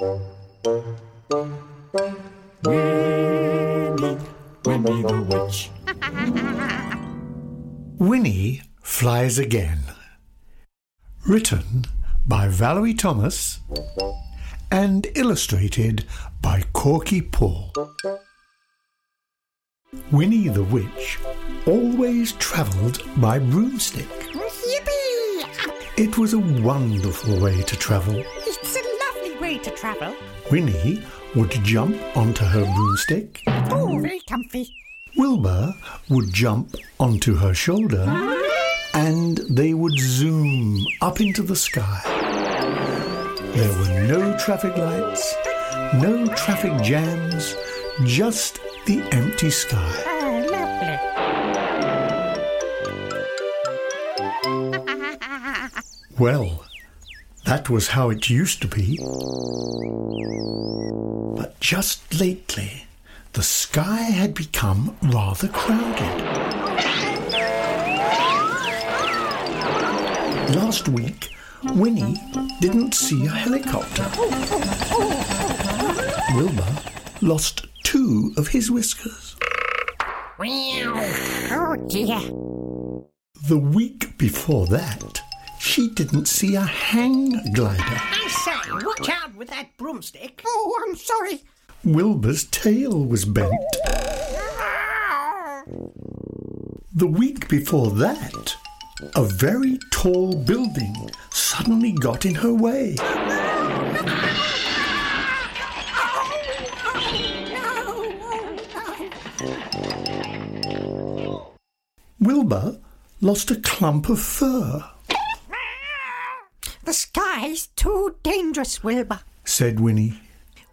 Winnie, Winnie the Witch. Winnie Flies Again. Written by Valerie Thomas and illustrated by Korky Paul. Winnie the Witch always travelled by broomstick. Yippee! It was a wonderful way to travel. Way to travel. Winnie would jump onto her broomstick. Oh, very comfy. Wilbur would jump onto her shoulder and they would zoom up into the sky. There were no traffic lights, no traffic jams, just the empty sky. Oh, lovely. Well, that was how it used to be. But just lately, the sky had become rather crowded. Last week, Winnie didn't see a helicopter. Wilbur lost two of his whiskers. Oh, dear. The week before that, she didn't see a hang glider. I say, watch out with that broomstick. Oh, I'm sorry. Wilbur's tail was bent. The week before that, a very tall building suddenly got in her way. Wilbur lost a clump of fur, The too dangerous, Wilbur. said Winnie.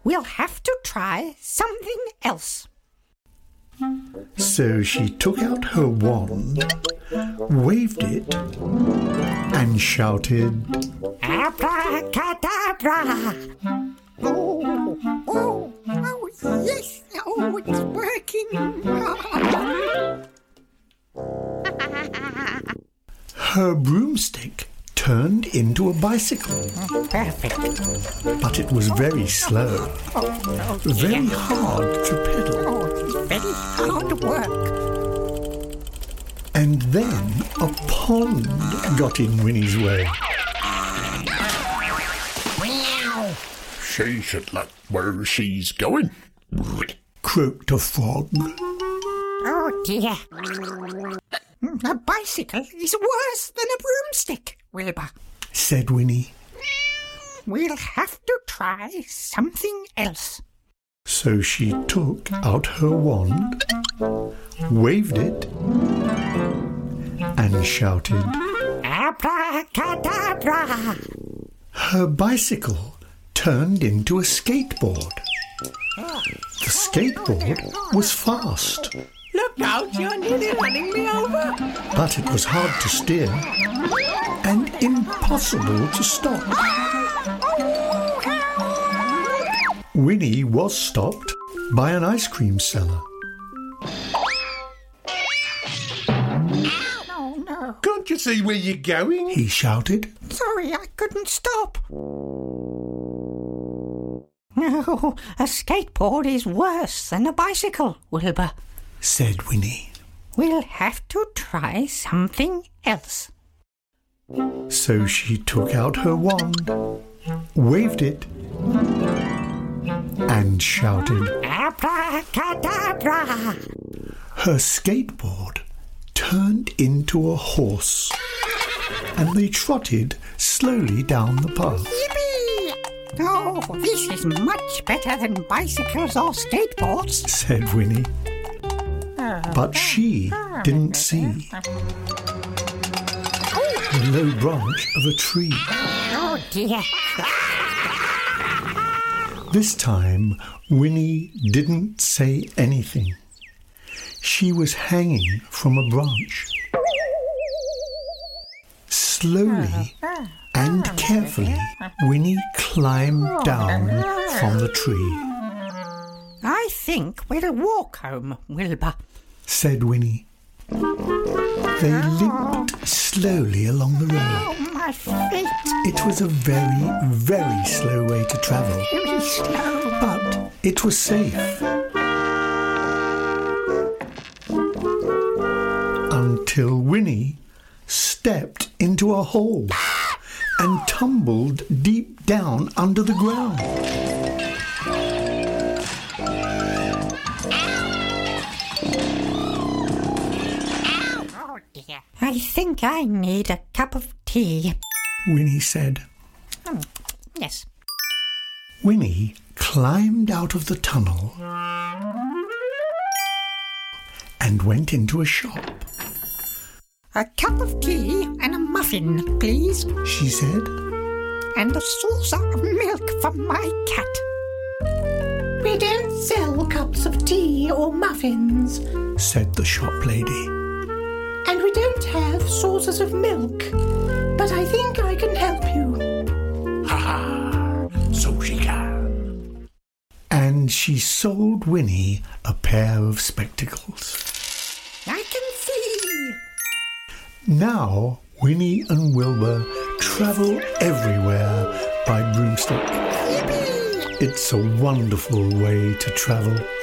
We'll have to try something else. So she took out her wand, waved it, and shouted, Abracadabra! Oh, oh, oh, yes. Oh, it's working. Her broomstick turned into a bicycle, Perfect. but it was very slow, very hard to pedal. Oh, it's very hard work. And then a pond got in Winnie's way. She should look where she's going. Croaked a frog. Oh, dear. A bicycle is worse than a broomstick, Wilbur. Said Winnie. We'll have to try something else. So she took out her wand, waved it, and shouted. Abracadabra! Her bicycle turned into a skateboard. The skateboard was fast, Look out, you're nearly running me over. but it was hard to steer and impossible to stop. Winnie was stopped by an ice cream seller. Oh, no. Can't you see where you're going? He shouted. Sorry, I couldn't stop. No, a skateboard is worse than a bicycle, Wilbur. said Winnie. We'll have to try something else. So she took out her wand, waved it, and shouted. Abracadabra! Her skateboard turned into a horse, and they trotted slowly down the path. Yippee! Oh, this is much better than bicycles or skateboards. said Winnie. But she didn't see the low branch of a tree. Oh, dear. This time, Winnie didn't say anything. She was hanging from a branch. Slowly and carefully, Winnie climbed down from the tree, I think we'll walk home, Wilbur. said Winnie. They limped slowly along the road. Oh, my feet. It was a very, very slow way to travel, Very slow. but it was safe. Until Winnie stepped into a hole and tumbled deep down under the ground. I think I need a cup of tea. Winnie said. Hmm, yes. Winnie climbed out of the tunnel and went into a shop. A cup of tea and a muffin, please. She said, And a saucer of milk for my cat. We don't sell cups of tea or muffins, said the shop lady. And we don't have saucers of milk. But I think I can help you. Ha ha. So she can. And she sold Winnie a pair of spectacles. I can see. Now Winnie and Wilbur travel everywhere by broomstick. Yippee! It's a wonderful way to travel. It's a lovely way to travel.